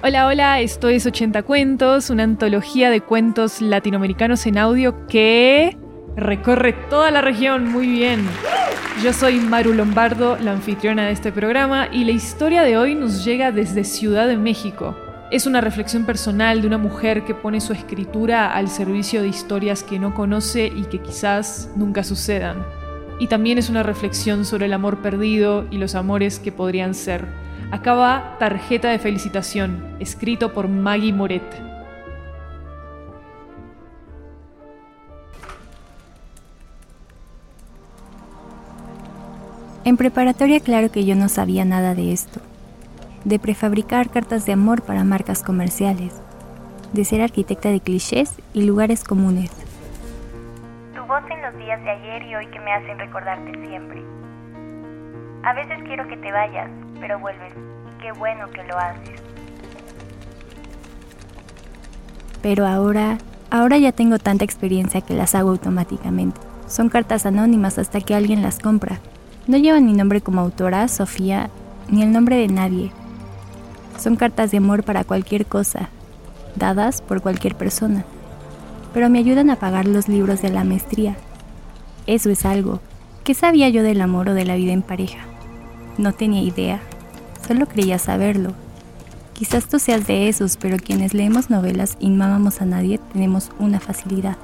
Hola, hola, esto es 80 Cuentos, una antología de cuentos latinoamericanos en audio que recorre toda la región muy bien. Yo soy Maru Lombardo, la anfitriona de este programa, y la historia de hoy nos llega desde Ciudad de México. Es una reflexión personal de una mujer que pone su escritura al servicio de historias que no conoce y que quizás nunca sucedan. Y también es una reflexión sobre el amor perdido y los amores que podrían ser acaba Tarjeta de Felicitación, escrito por Maggie Moret. En preparatoria claro que yo no sabía nada de esto, de prefabricar cartas de amor para marcas comerciales, de ser arquitecta de clichés y lugares comunes. Tu voz en los días de ayer y hoy que me hacen recordarte siempre. A veces quiero que te vayas, pero vuelves. Y qué bueno que lo haces. Pero ahora, ahora ya tengo tanta experiencia que las hago automáticamente. Son cartas anónimas hasta que alguien las compra. No llevan mi nombre como autora, Sofía, ni el nombre de nadie. Son cartas de amor para cualquier cosa, dadas por cualquier persona. Pero me ayudan a pagar los libros de la maestría. Eso es algo. ¿Qué sabía yo del amor o de la vida en pareja? No tenía idea. Solo creía saberlo. Quizás tú seas de esos, pero quienes leemos novelas y no amamos a nadie tenemos una facilidad.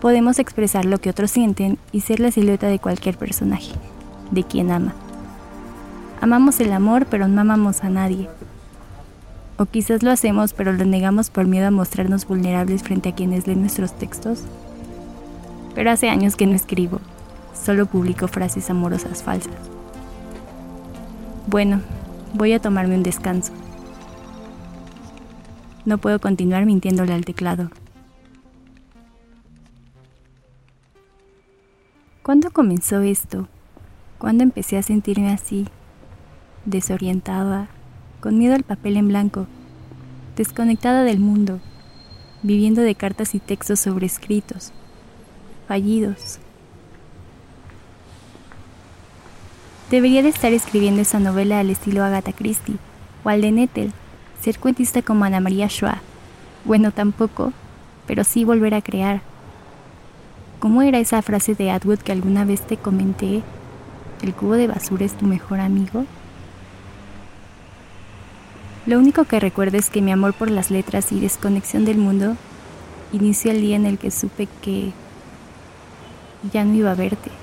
Podemos expresar lo que otros sienten y ser la silueta de cualquier personaje, de quien ama. Amamos el amor, pero no amamos a nadie. O quizás lo hacemos, pero lo negamos por miedo a mostrarnos vulnerables frente a quienes leen nuestros textos. Pero hace años que no escribo, solo publico frases amorosas falsas. Bueno, voy a tomarme un descanso. No puedo continuar mintiéndole al teclado. ¿Cuándo comenzó esto? ¿Cuándo empecé a sentirme así? Desorientada, con miedo al papel en blanco, desconectada del mundo, viviendo de cartas y textos sobrescritos, fallidos, Debería de estar escribiendo esa novela al estilo Agatha Christie o al de Nettel, ser cuentista como Ana María Schwa. Bueno, tampoco, pero sí volver a crear. ¿Cómo era esa frase de Atwood que alguna vez te comenté? ¿El cubo de basura es tu mejor amigo? Lo único que recuerdo es que mi amor por las letras y desconexión del mundo inició el día en el que supe que ya no iba a verte.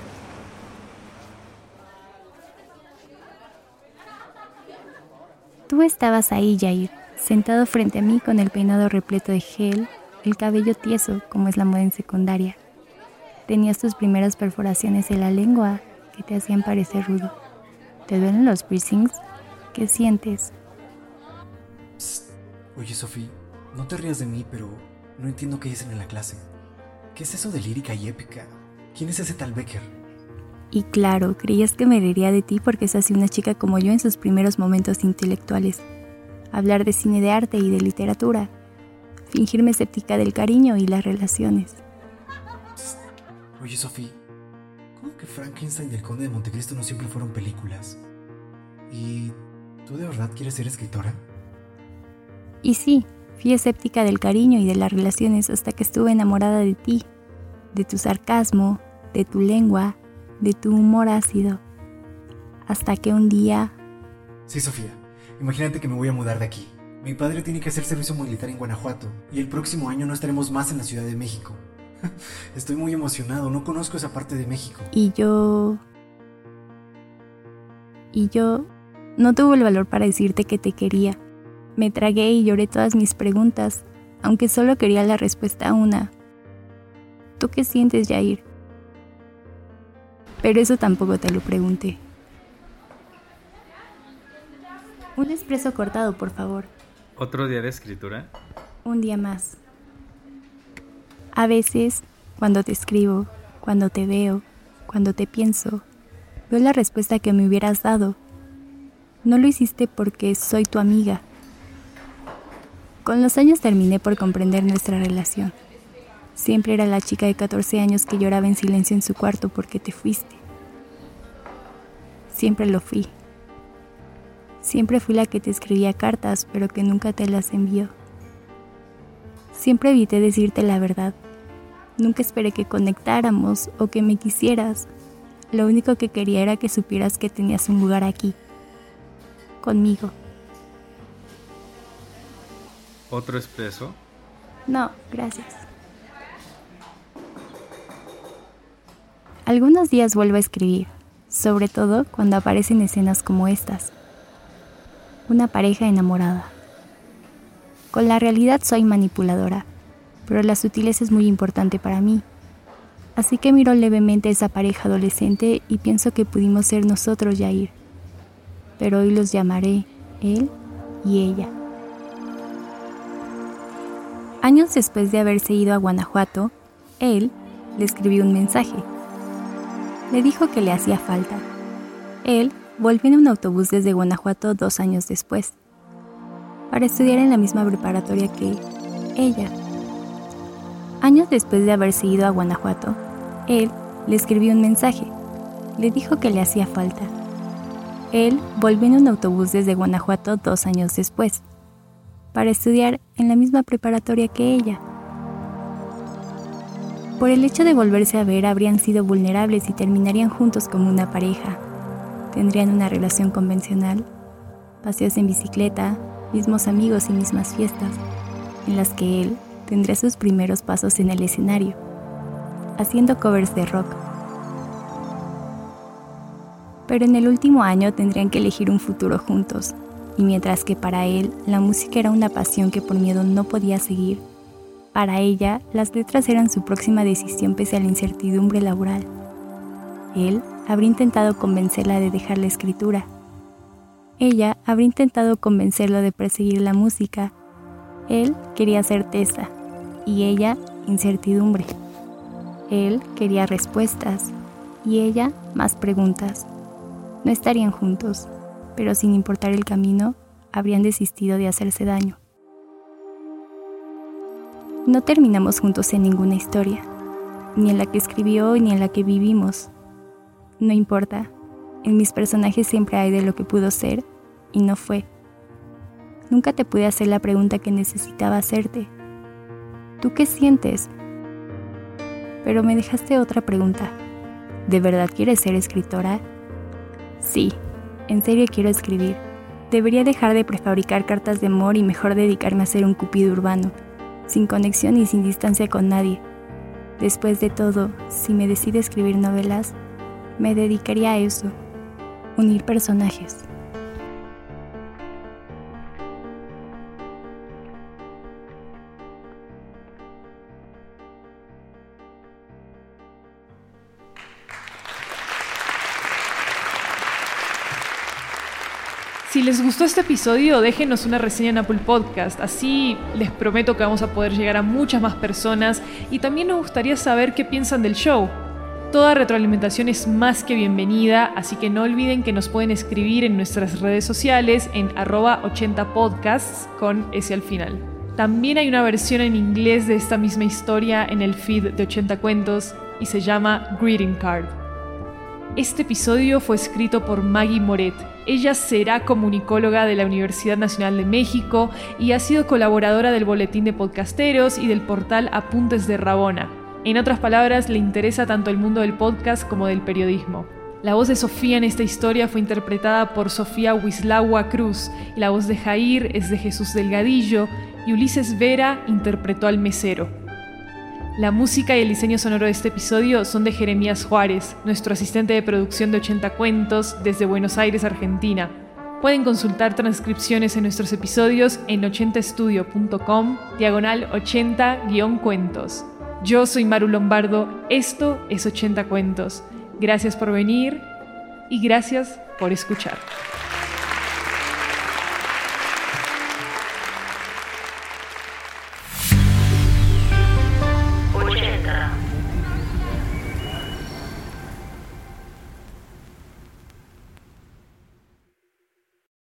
Estabas ahí, Jair, sentado frente a mí con el peinado repleto de gel, el cabello tieso, como es la moda en secundaria. Tenías tus primeras perforaciones en la lengua que te hacían parecer rudo. ¿Te duelen los piercings? ¿Qué sientes? Oye, Sofía, no te rías de mí, pero no entiendo qué dicen en la clase. ¿Qué es eso de lírica y épica? ¿Quién es ese tal Becker? Y claro, creías que me reiría de ti porque sos así una chica como yo en sus primeros momentos intelectuales. Hablar de cine de arte y de literatura. Fingirme escéptica del cariño y las relaciones. Oye, Sofía, ¿cómo que Frankenstein y el Conde de Montecristo no siempre fueron películas? ¿Y tú de verdad quieres ser escritora? Y sí, fui escéptica del cariño y de las relaciones hasta que estuve enamorada de ti, de tu sarcasmo, de tu lengua, de tu humor ácido, hasta que un día... Sí, Sofía, imagínate que me voy a mudar de aquí. Mi padre tiene que hacer servicio militar en Guanajuato y el próximo año no estaremos más en la Ciudad de México. Estoy muy emocionado, no conozco esa parte de México. Y yo... Y yo no tuve el valor para decirte que te quería. Me tragué y lloré todas mis preguntas, aunque solo quería la respuesta a una. ¿Tú qué sientes, Jair? Pero eso tampoco te lo pregunté. Un expreso cortado, por favor. ¿Otro día de escritura? Un día más. A veces, cuando te escribo, cuando te veo, cuando te pienso, veo la respuesta que me hubieras dado. No lo hiciste porque soy tu amiga. Con los años terminé por comprender nuestra relación. Siempre era la chica de 14 años que lloraba en silencio en su cuarto porque te fuiste. Siempre lo fui. Siempre fui la que te escribía cartas, pero que nunca te las envió. Siempre evité decirte la verdad. Nunca esperé que conectáramos o que me quisieras. Lo único que quería era que supieras que tenías un lugar aquí. Conmigo. ¿Otro espeso? No, gracias. Algunos días vuelvo a escribir, sobre todo cuando aparecen escenas como estas una pareja enamorada. Con la realidad soy manipuladora, pero la sutileza es muy importante para mí. Así que miro levemente a esa pareja adolescente y pienso que pudimos ser nosotros, Yair. Pero hoy los llamaré él y ella. Años después de haberse ido a Guanajuato, él le escribió un mensaje. Le dijo que le hacía falta. Él volví en un autobús desde Guanajuato dos años después, para estudiar en la misma preparatoria que ella. Años después de haberse ido a Guanajuato, él le escribió un mensaje. Le dijo que le hacía falta. Él volvió en un autobús desde Guanajuato dos años después, para estudiar en la misma preparatoria que ella. Por el hecho de volverse a ver, habrían sido vulnerables y terminarían juntos como una pareja. Tendrían una relación convencional, paseos en bicicleta, mismos amigos y mismas fiestas, en las que él tendría sus primeros pasos en el escenario, haciendo covers de rock. Pero en el último año tendrían que elegir un futuro juntos, y mientras que para él la música era una pasión que por miedo no podía seguir, para ella las letras eran su próxima decisión pese a la incertidumbre laboral. Él habría intentado convencerla de dejar la escritura. Ella habría intentado convencerlo de perseguir la música. Él quería certeza y ella incertidumbre. Él quería respuestas y ella más preguntas. No estarían juntos, pero sin importar el camino, habrían desistido de hacerse daño. No terminamos juntos en ninguna historia, ni en la que escribió ni en la que vivimos. No importa, en mis personajes siempre hay de lo que pudo ser y no fue. Nunca te pude hacer la pregunta que necesitaba hacerte. ¿Tú qué sientes? Pero me dejaste otra pregunta. ¿De verdad quieres ser escritora? Sí, en serio quiero escribir. Debería dejar de prefabricar cartas de amor y mejor dedicarme a ser un cupido urbano, sin conexión y sin distancia con nadie. Después de todo, si me decido escribir novelas, me dedicaría a eso, unir personajes. Si les gustó este episodio, déjenos una reseña en Apple Podcast. Así les prometo que vamos a poder llegar a muchas más personas y también nos gustaría saber qué piensan del show. Toda retroalimentación es más que bienvenida, así que no olviden que nos pueden escribir en nuestras redes sociales en arroba 80podcasts con ese al final. También hay una versión en inglés de esta misma historia en el feed de 80 cuentos y se llama Greeting Card. Este episodio fue escrito por Maggie Moret. Ella será comunicóloga de la Universidad Nacional de México y ha sido colaboradora del Boletín de Podcasteros y del portal Apuntes de Rabona. En otras palabras, le interesa tanto el mundo del podcast como del periodismo. La voz de Sofía en esta historia fue interpretada por Sofía Wislawa Cruz y la voz de Jair es de Jesús Delgadillo y Ulises Vera interpretó al mesero. La música y el diseño sonoro de este episodio son de Jeremías Juárez, nuestro asistente de producción de 80 cuentos desde Buenos Aires, Argentina. Pueden consultar transcripciones en nuestros episodios en 80estudio.com, diagonal 80-cuentos. Yo soy Maru Lombardo, esto es 80 cuentos. Gracias por venir y gracias por escuchar.